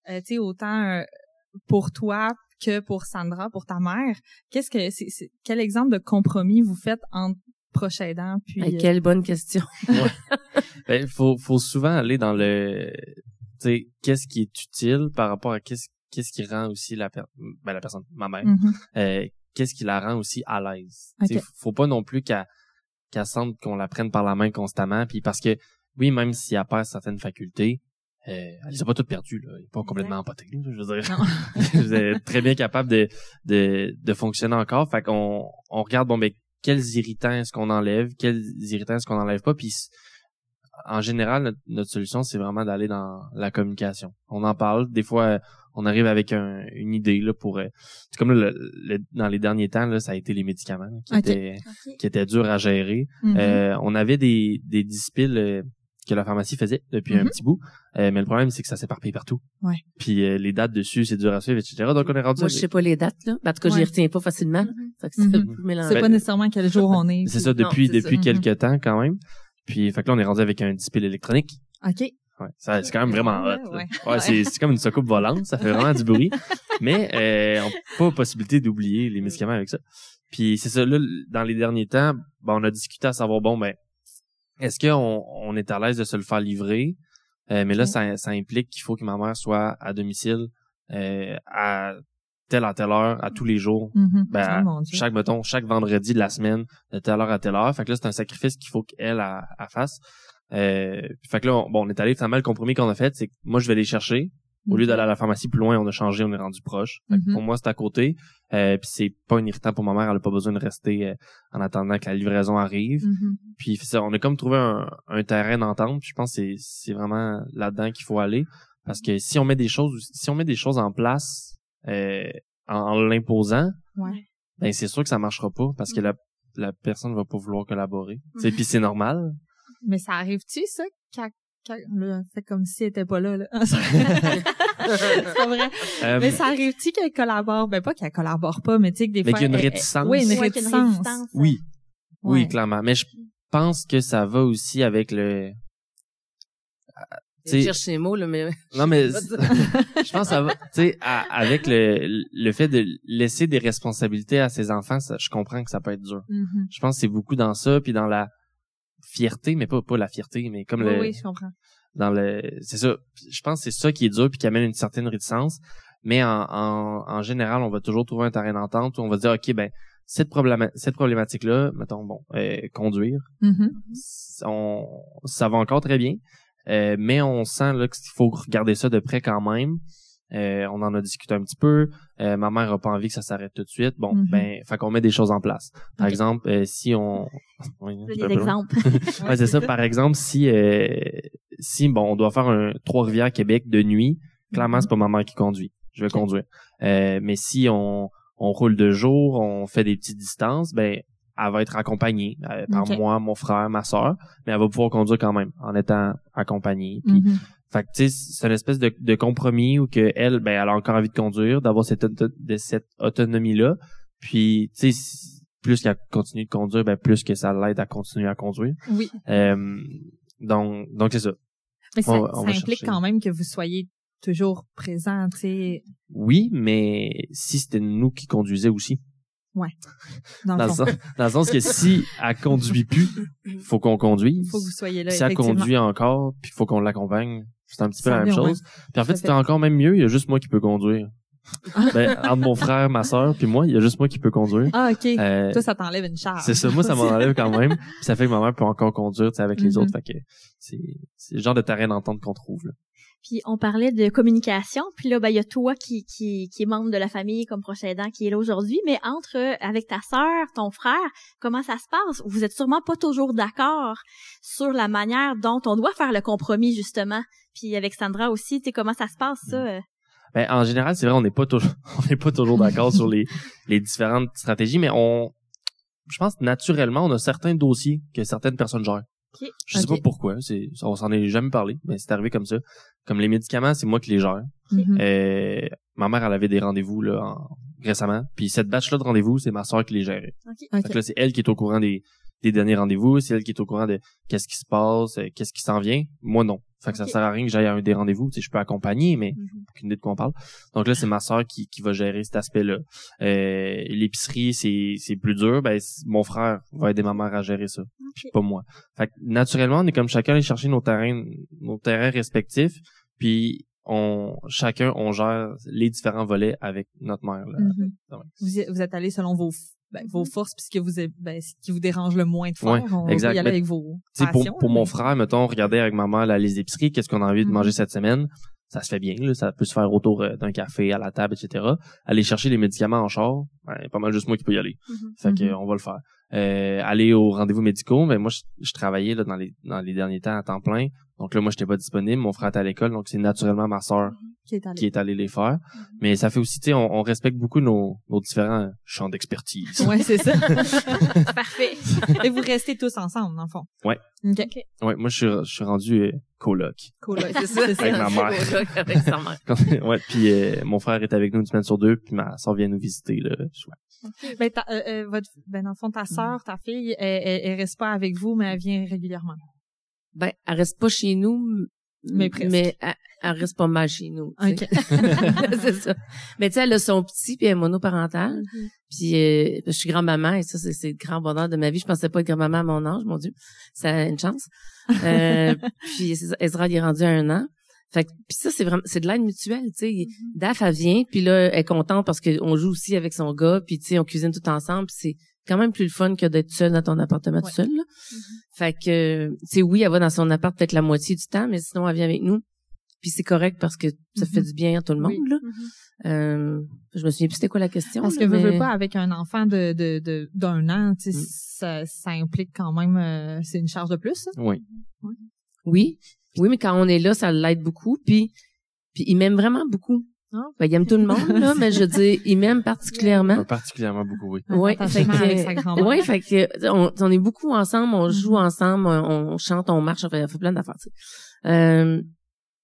euh, tu sais, autant euh, pour toi que pour Sandra, pour ta mère. Qu'est-ce que c'est, quel exemple de compromis vous faites entre proche aidant. Puis euh, quelle bonne question. Ben, faut, faut souvent aller dans le, tu sais, qu'est-ce qui est utile par rapport à qu'est-ce, qu'est-ce qui rend aussi la, per- ben, la personne, ma mère, mhm. euh, qu'est-ce qui la rend aussi à l'aise. Ok. Tu sais, Faut pas non plus qu'elle, qu'elle sente qu'on la prenne par la main constamment, puis parce que, oui, même si elle perd certaines facultés, elle les a pas toutes perdues, là. Elle est pas complètement empotée, je veux dire. Vous êtes très bien capable de, de, de fonctionner encore. Fait qu'on on regarde, bon, mais quels irritants est-ce qu'on enlève, quels irritants est-ce qu'on enlève pas, puis en général, notre, notre solution, c'est vraiment d'aller dans la communication. On en parle. Des fois, on arrive avec un- une idée là pour. euh, c'est comme là, le- le- dans les derniers temps, là, ça a été les médicaments là, qui étaient qui étaient durs à gérer. Mhm. Euh, on avait des des dispiles euh, que la pharmacie faisait depuis un Mhm. petit bout, Euh, mais le problème c'est que ça s'éparpille partout. Ouais. Puis euh, les dates dessus, c'est dur à suivre, etc. Donc on est rendu. Moi, je sais pas les dates, là. Ben, En tout cas, je Ouais. les retiens pas facilement. Fait que c'est pas nécessairement quel jour on est. C'est ça Non, depuis ça. depuis Mhm. quelques temps quand même. Puis fait que là on est rendu avec un dispile électronique. OK. Ouais, ça c'est quand même vraiment Ouais, hot. ouais. Ouais, c'est c'est comme une soucoupe volante, ça fait vraiment du bruit. Mais euh, on n'a pas possibilité d'oublier les médicaments avec ça. Puis c'est ça là dans les derniers temps, ben, on a discuté à savoir bon ben est-ce qu'on on est à l'aise de se le faire livrer? Euh, mais là ça, ça implique qu'il faut que ma mère soit à domicile euh, à telle à telle heure à tous les jours. Mhm. ben, oh chaque mettons chaque vendredi de la semaine de telle heure à telle heure. Fait que là c'est un sacrifice qu'il faut qu'elle elle, elle fasse. Euh, fait que là on, bon on est allé finalement le compromis qu'on a fait c'est que moi je vais les chercher au lieu Ok. d'aller à la pharmacie plus loin on a changé on est rendu proche Fait que Mhm. pour moi c'est à côté euh, puis c'est pas un irritant pour ma mère elle a pas besoin de rester euh, en attendant que la livraison arrive Mhm. puis on a comme trouvé un, un terrain d'entente. Je pense que c'est vraiment là-dedans qu'il faut aller parce que si on met des choses si on met des choses en place euh, en, en l'imposant, Ouais. ben c'est sûr que ça marchera pas parce que la la personne va pas vouloir collaborer. Puis c'est normal. Mais ça arrive-tu, ça? Quand, là, fait comme si elle était pas là, là. c'est pas vrai. Euh, Mais ça arrive-tu qu'elle collabore? Ben, pas qu'elle collabore pas, mais tu sais que des Mais fois. qu'il y a une elle- elle- réticence. Oui, une Ouais, réticence. résistance. oui, oui, Ouais. clairement. Mais je pense que ça va aussi avec le. Je cherche ces mots, là, mais Non mais Je pense que ça va. Tu sais, avec le le fait de laisser des responsabilités à ses enfants, ça, je comprends que ça peut être dur. Mhm. Je pense que c'est beaucoup dans ça, puis dans la fierté, mais pas pas la fierté, mais comme Oui, le oui, je comprends. dans le c'est ça. Je pense que c'est ça qui est dur puis qui amène une certaine réticence. Mais en, en, en général, on va toujours trouver un terrain d'entente où on va dire ok ben cette probléma cette problématique là, mettons bon euh, conduire, Mhm. on ça va encore très bien, euh, mais on sent là qu'il faut regarder ça de près quand même. Euh, on en a discuté un petit peu. Euh, ma mère a pas envie que ça s'arrête tout de suite. Bon, Mhm. ben, fait qu'on met des choses en place. Par exemple, euh, si on, Oui, Des c'est exemples. Ouais, ça. Par exemple, si euh, si bon, on doit faire un Trois-Rivières Québec de nuit, clairement Mhm. c'est pas ma mère qui conduit. Je vais conduire. Euh, mais si on on roule de jour, on fait des petites distances, ben elle va être accompagnée euh, par moi, mon frère, ma soeur, mais elle va pouvoir conduire quand même en étant accompagnée. Puis, Mhm. Fait que tu sais, c'est une espèce de, de compromis où que elle, ben elle a encore envie de conduire, d'avoir cette auto- de cette autonomie là. Puis tu sais, plus qu'elle continue de conduire, ben plus que ça l'aide à continuer à conduire. Oui. Euh, donc, donc c'est ça. Mais ça, On va- on ça implique chercher. quand même que vous soyez toujours présent, tu sais, Oui, mais si c'était nous qui conduisait aussi, dans dans le fond. sens, dans le sens que si elle conduit plus, faut qu'on conduise. Faut que vous soyez là, si elle conduit encore, puis faut qu'on l'accompagne, c'est un petit peu la même chose. Puis en fait, fait- encore même mieux, il y a juste moi qui peux conduire. ben, entre mon frère, ma soeur, puis moi, il y a juste moi qui peux conduire. Ah, OK. Euh, Toi, ça t'enlève une charge. c'est ça, moi ça m'en enlève quand même. Puis ça fait que ma mère peut encore conduire avec les Mhm. autres. Fait que c'est c'est le genre de terrain d'entente qu'on trouve. Là. Puis on parlait de communication, puis là ben il y a toi qui, qui qui est membre de la famille comme proche aidant qui est là aujourd'hui, mais entre euh, avec ta sœur, ton frère, comment ça se passe? Vous êtes sûrement pas toujours d'accord sur la manière dont on doit faire le compromis justement. Puis avec Sandra aussi, tu sais comment ça se passe ça euh? Ben, en général, c'est vrai, on n'est pas toujours, on n'est pas toujours d'accord sur les, les différentes stratégies, mais on, je pense que naturellement, on a certains dossiers que certaines personnes gèrent. Ok. Je sais pas pourquoi, c'est, on s'en est jamais parlé, mais c'est arrivé comme ça. Comme les médicaments, c'est moi qui les gère. Mhm. Euh, ma mère, elle avait des rendez-vous, là, en- récemment. Puis cette batch-là de rendez-vous, c'est ma soeur qui les gérait. OK. Fait que là, c'est elle qui est au courant des, des derniers rendez-vous, c'est elle qui est au courant de qu'est-ce qui se passe, euh, qu'est-ce qui s'en vient. Moi non. Fait que ça sert à rien que j'aille à un des rendez-vous, tu sais, je peux accompagner, mais Mhm. aucune idée de quoi on parle. Donc là, c'est ma sœur qui, qui va gérer cet aspect-là. Euh, l'épicerie, c'est, c'est plus dur. Ben, mon frère va aider ma mère à gérer ça, Ok. pas moi. Fait que naturellement, on est comme chacun aller chercher nos terrains, nos terrains respectifs, puis on, chacun, on gère les différents volets avec notre mère. Là. Mhm. Ah vous, vous êtes allé selon vos, ben, vos Mhm. forces, puis ce que vous, ben, ce qui vous dérange le moins de faire. Ouais, on exact. peut y aller Mais, avec vos passions, pour, pour mon frère, mettons, regarder avec ma mère la liste d'épicerie, qu'est-ce qu'on a envie de manger cette semaine, ça se fait bien, là, ça peut se faire autour euh, d'un café, à la table, etc. Aller chercher les médicaments en char, ben, pas mal juste moi qui peux y aller. Mhm. Fait que on va le faire. Euh, aller aux rendez-vous médicaux, ben moi je, je travaillais là dans les dans les derniers temps à temps plein. Donc là moi j'étais pas disponible, mon frère était à l'école, donc c'est naturellement ma sœur Qui est allé. qui est allée les faire. Mais ça fait aussi tu sais on, on respecte beaucoup nos nos différents champs d'expertise. Ouais, c'est ça. Parfait. Et vous restez tous ensemble, dans le fond. Ouais. OK. Ouais, moi je suis je suis rendu euh, coloc. Ouais, C'est ça, Avec ma mère. avec sa mère. Quand- ouais, puis euh, mon frère est avec nous une semaine sur deux, puis ma soeur vient nous visiter là. Ouais. Ben, ta- euh, euh, votre, ben, dans le fond, ta sœur, ta fille, elle, elle, elle reste pas avec vous, mais elle vient régulièrement. Ben, elle reste pas chez nous, Mais presque. mais elle, elle reste pas mal chez nous. tu sais. OK. c'est ça. Mais tu sais, elle a son petit, puis elle est monoparentale. Mhm. Puis euh, je suis grand-maman, et ça, c'est, le grand bonheur de ma vie. Je pensais pas être grand-maman à mon âge, mon Dieu. Ça a une chance. Euh, puis c'est ça, Ezra, il est rendu à un an. Fait que, puis ça, c'est vraiment, c'est de l'aide mutuelle, tu sais. Daf, elle vient, puis là, elle est contente parce qu'on joue aussi avec son gars, puis tu sais, on cuisine tout ensemble, puis c'est quand même plus le fun que d'être seul dans ton appartement Ouais. tout seul, là. Fait que, tu sais, oui, elle va dans son appart peut-être la moitié du temps, mais sinon, elle vient avec nous. Puis c'est correct parce que ça fait Mhm. du bien à tout le monde, Oui. là. Mhm. Euh, je me souviens plus c'était quoi la question. Parce que là, veux, mais- veux pas, avec un enfant de, de, de, d'un an, tu sais, Mm. ça, ça implique quand même, euh, c'est une charge de plus, ça. Oui. Oui. Oui, mais quand on est là, ça l'aide beaucoup. Puis, puis il m'aime vraiment beaucoup. Ah. Ben, il aime tout le monde, là, mais je veux dire, il m'aime particulièrement. Particulièrement beaucoup, oui. Fait que, avec sa grand-mère. ouais, fait que, on, on est beaucoup ensemble, on joue Mhm. ensemble, on, on chante, on marche, on fait, on fait plein d'affaires, tu sais. Euh,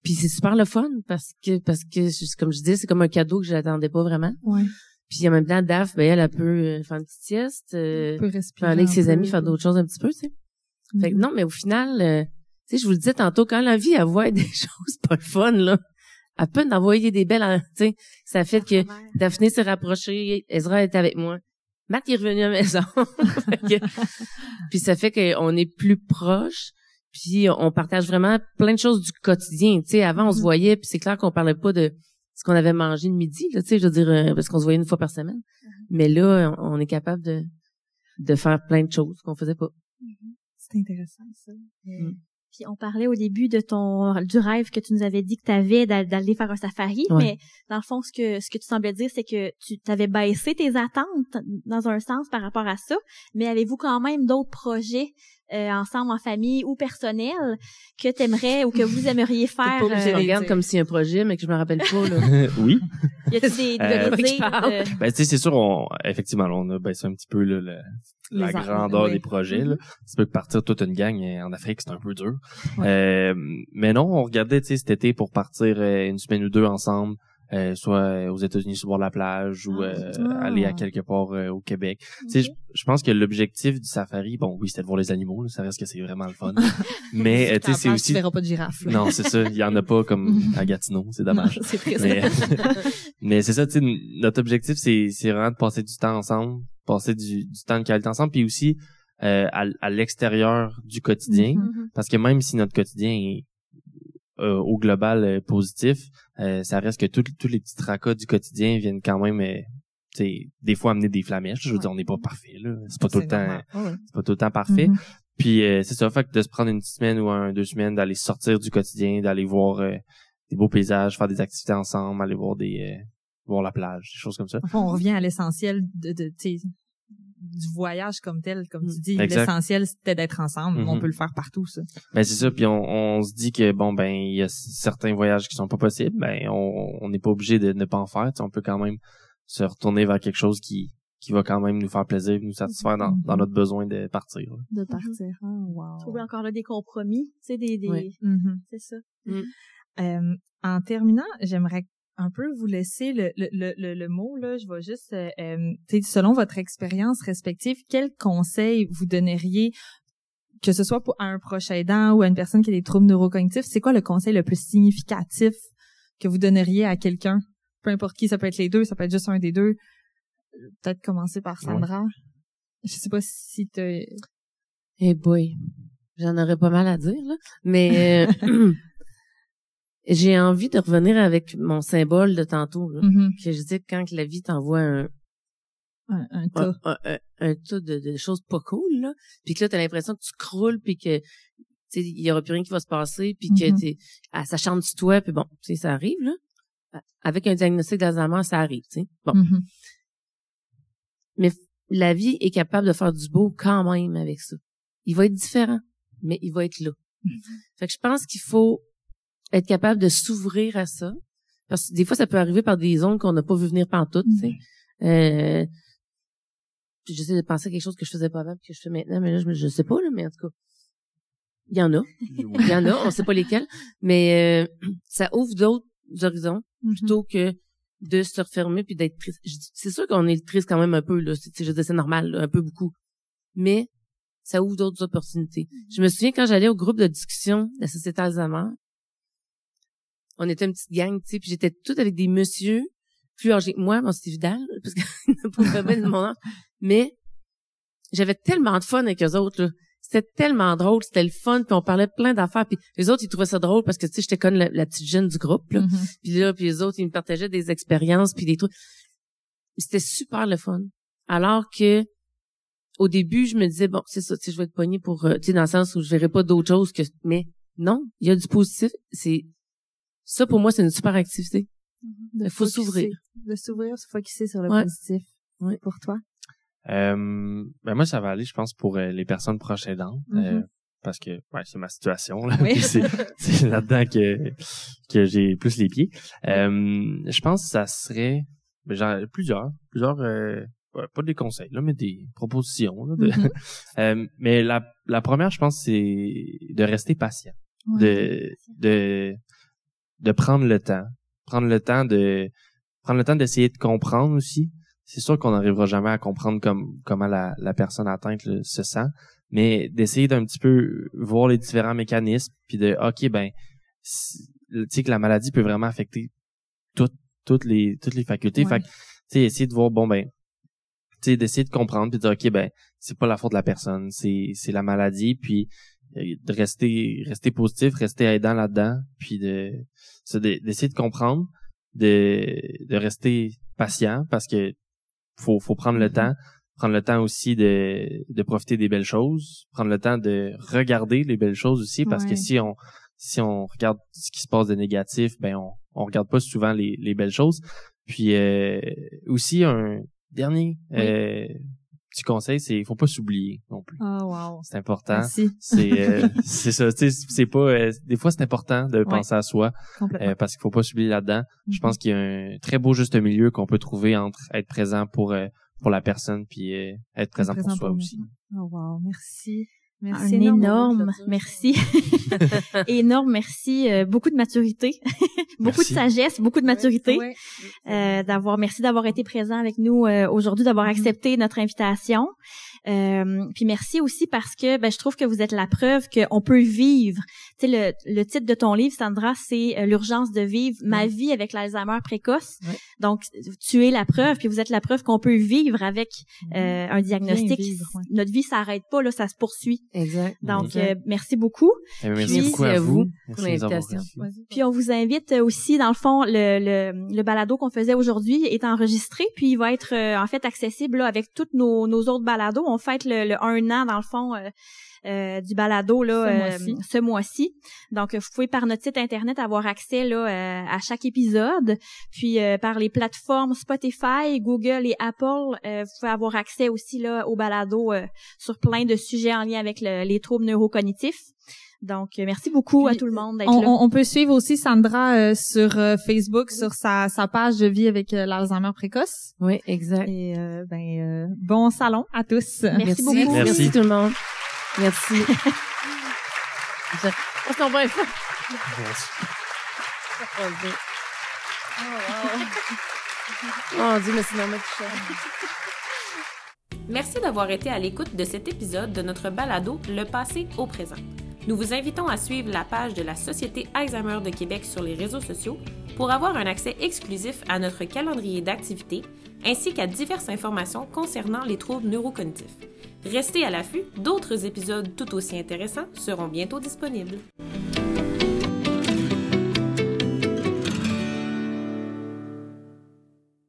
puis c'est super le fun parce que, parce que, je- comme je disais, c'est comme un cadeau que j'attendais pas vraiment. Ouais. Puis en même temps, Daph, ben, elle, elle peut euh, faire une petite sieste, euh, peut respirer. aller avec un ses peu. amis, faire d'autres choses un petit peu, tu sais. Fait que Mhm. non, mais au final, euh, tu sais, je vous le disais tantôt, quand la vie, elle voit des choses pas le fun, là, elle peut en envoyer des belles, hein, tu sais, ça fait que Daphné s'est rapprochée, Ezra est avec moi. Matt est revenu à la maison. Puis ça fait qu'on est plus proches. Puis on partage vraiment plein de choses du quotidien. Tu sais, avant on se Mhm. voyait, puis c'est clair qu'on parlait pas de ce qu'on avait mangé le midi, là, tu sais, je veux dire, euh, parce qu'on se voyait une fois par semaine. Mais là, on on est capable de de faire plein de choses qu'on faisait pas. C'est intéressant, ça. Mm. Puis on parlait au début de ton du rêve que tu nous avais dit que tu avais d'aller faire un safari, Ouais. mais dans le fond ce que ce que tu semblais dire c'est que tu t'avais baissé tes attentes dans un sens par rapport à ça, mais avez-vous quand même d'autres projets euh, ensemble en famille ou personnels que t'aimerais ou que vous aimeriez faire pas euh, regarde dire. comme si un projet, mais que je me rappelle pas, là. oui. y a-t-il des, Euh, de parle? de- Ben, tu sais, c'est sûr, on, effectivement, là, on a baissé un petit peu là, le- la grandeur oui. des projets. Là. Tu peux partir toute une gang euh, en Afrique, c'est un peu dur. Ouais. Euh, mais non, on regardait, tu sais, cet été pour partir euh, une semaine ou deux ensemble, euh, soit aux États-Unis sur bord de la plage ou euh, Ah. aller à quelque part euh, au Québec. Tu sais, je, pense que l'objectif du safari, bon, oui, c'était de voir les animaux, là, ça reste que c'est vraiment le fun. mais euh, tu sais, c'est Tu aussi... verras pas de girafe. Non, c'est ça, il y en a pas comme à Gatineau, c'est dommage. C'est triste. Mais, mais c'est ça, tu sais, notre objectif, c'est, c'est vraiment de passer du temps ensemble, passer du, du temps de qualité ensemble, puis aussi euh, à, à l'extérieur du quotidien, Mhm. Mhm. parce que même si notre quotidien est euh, au global euh, positif, euh, ça reste que tous tous les petits tracas du quotidien viennent quand même, euh, tu sais, des fois amener des flamèches. Je veux dire, on n'est pas parfait là, c'est pas tout le temps, ouais. c'est pas tout le temps parfait. Mhm. Puis euh, c'est ça, fait que de se prendre une semaine ou un deux semaines, d'aller sortir du quotidien, d'aller voir euh, des beaux paysages, faire des activités ensemble, aller voir des euh, voir la plage, des choses comme ça. Enfin, on revient à l'essentiel de, de du voyage comme tel, comme tu dis. Exact. L'essentiel, c'était d'être ensemble. On peut le faire partout, ça. Ben c'est ça, puis on, on se dit que bon ben il y a certains voyages qui sont pas possibles, ben on on n'est pas obligé de ne pas en faire, tu sais, on peut quand même se retourner vers quelque chose qui qui va quand même nous faire plaisir, nous satisfaire dans, dans notre besoin de partir. là. De partir. Ah, wow. trouver encore là des compromis, tu sais des, des c'est ça. Euh, en terminant, j'aimerais un peu vous laisser le, le, le, le mot, là. Je vais juste, euh, euh selon votre expérience respective, quel conseil vous donneriez que ce soit pour un proche aidant ou à une personne qui a des troubles neurocognitifs, c'est quoi le conseil le plus significatif que vous donneriez à quelqu'un? Peu importe qui, ça peut être les deux, ça peut être juste un des deux. Peut-être commencer par Sandra. Je sais pas si tu Eh boy, j'en aurais pas mal à dire, là. Mais euh, j'ai envie de revenir avec mon symbole de tantôt, là, mm-hmm. que je dis quand la vie t'envoie un, un, un tas. Un, tas de, choses pas cool, là. Puis que là, t'as l'impression que tu croules, puis que il y aura plus rien qui va se passer, puis que mm-hmm. t'es à sa chambre du toit, puis bon, tu sais, ça arrive, là. Avec un diagnostic d'Alzheimer, ça arrive, tu sais. Bon. Mm-hmm. Mais la vie est capable de faire du beau quand même avec ça. Il va être différent, mais il va être là. Mm-hmm. Fait que je pense qu'il faut être capable de s'ouvrir à ça. Parce que des fois, ça peut arriver par des ondes qu'on n'a pas vu venir pantoute, sais. Euh, j'essaie de penser à quelque chose que je faisais pas avant que je fais maintenant, mais là, je, je sais pas, là, mais en tout cas, il y en a. Il y en a, on sait pas lesquels, mais euh, ça ouvre d'autres horizons mm-hmm. plutôt que de se refermer puis d'être triste. C'est sûr qu'on est triste quand même un peu, là, c'est normal, un peu beaucoup, mais ça ouvre d'autres opportunités. Mm-hmm. Je me souviens quand j'allais au groupe de discussion de la Société Alzheimer, on était une petite gang, tu sais, puis j'étais toute avec des messieurs plus âgés que moi, bon, c'était Vidal, parce qu'il n'a pas de mon âge. Mais j'avais tellement de fun avec eux autres, là. C'était tellement drôle, c'était le fun, puis on parlait plein d'affaires, puis les autres, ils trouvaient ça drôle parce que, tu sais, j'étais comme la, petite jeune du groupe, là. Mm-hmm. Puis là, puis les autres, ils me partageaient des expériences, puis des trucs. C'était super le fun. Alors que, au début, je me disais, bon, c'est ça, tu sais, je vais être poignée pour, euh, tu sais, dans le sens où je verrais pas d'autre chose que, mais non, il y a du positif. C'est, ça, pour moi, c'est une super activité. Il faut s'ouvrir. De s'ouvrir, se focuser sur le positif. Oui. Pour toi? Euh, ben moi, ça va aller, je pense, pour euh, les personnes proches aidantes. Euh, mm-hmm. parce que ouais, c'est ma situation là. c'est là-dedans que que j'ai plus les pieds. je pense que ça serait ben, genre, plusieurs, plusieurs pas des conseils là, mais des propositions. Là, de, mm-hmm. mais la, la première, je pense, c'est de rester patient, de de de prendre le temps, prendre le temps de prendre le temps d'essayer de comprendre aussi. C'est sûr qu'on n'arrivera jamais à comprendre comme comment la, la personne atteinte se sent, mais d'essayer d'un petit peu voir les différents mécanismes, puis de ok ben tu sais que la maladie peut vraiment affecter toutes toutes les toutes les facultés, fait tu sais essayer de voir bon ben tu sais d'essayer de comprendre puis de dire ok ben c'est pas la faute de la personne, c'est c'est la maladie puis de rester rester positif, rester aidant là-dedans, puis de d'essayer de comprendre, de de rester patient parce que faut, faut prendre le mm-hmm. temps, prendre le temps aussi de, de profiter des belles choses, prendre le temps de regarder les belles choses aussi, parce que si on si on regarde ce qui se passe de négatif, ben on on regarde pas souvent les, les belles choses. Puis euh, aussi un dernier euh, petit conseil, c'est il faut pas s'oublier non plus. Oh, wow. C'est important. C'est euh, c'est ça, c'est pas euh, des fois c'est important de penser à soi euh, parce qu'il faut pas s'oublier là-dedans. Je mm-hmm. pense qu'il y a un très beau juste milieu qu'on peut trouver entre être présent pour pour la personne puis être présent, pour soi aussi. Oh wow, merci. Merci un énorme, merci. énorme merci. Euh, beaucoup de maturité, beaucoup de sagesse, beaucoup de maturité. Euh, d'avoir, merci d'avoir été présent avec nous euh, aujourd'hui, d'avoir mm-hmm. accepté notre invitation. Euh, puis merci aussi parce que ben, je trouve que vous êtes la preuve qu'on peut vivre. Tu sais, le, le, titre de ton livre, Sandra, c'est euh, L'urgence de vivre, ma vie avec l'Alzheimer précoce. Donc, tu es la preuve, puis vous êtes la preuve qu'on peut vivre avec euh, un diagnostic. Notre vie s'arrête pas, là, ça se poursuit. Exact. Donc, euh, merci beaucoup. Eh merci beaucoup à vous, pour l'invitation. Puis on vous invite aussi, dans le fond, le, le, le balado qu'on faisait aujourd'hui est enregistré, puis il va être en fait accessible là, avec toutes nos, nos autres balados on fête le, un an, dans le fond, euh, euh, du balado là ce mois-ci. Donc vous pouvez par notre site internet avoir accès là à chaque épisode, puis par les plateformes Spotify, Google et Apple, vous pouvez avoir accès aussi là au balado sur plein de sujets en lien avec les troubles neurocognitifs. Donc, merci beaucoup à tout le monde d'être là. On peut suivre aussi Sandra sur Facebook, sur sa, sa page de vie avec l'Alzheimer précoce. Oui, exact. Et ben, bon salon à tous. Merci, beaucoup. Merci. tout le monde. Merci. On s'en va. Merci. Oh Dieu, mais c'est normal que Merci d'avoir été à l'écoute de cet épisode de notre balado Le passé au présent. Nous vous invitons à suivre la page de la Société Alzheimer de Québec sur les réseaux sociaux pour avoir un accès exclusif à notre calendrier d'activités ainsi qu'à diverses informations concernant les troubles neurocognitifs. Restez à l'affût, d'autres épisodes tout aussi intéressants seront bientôt disponibles.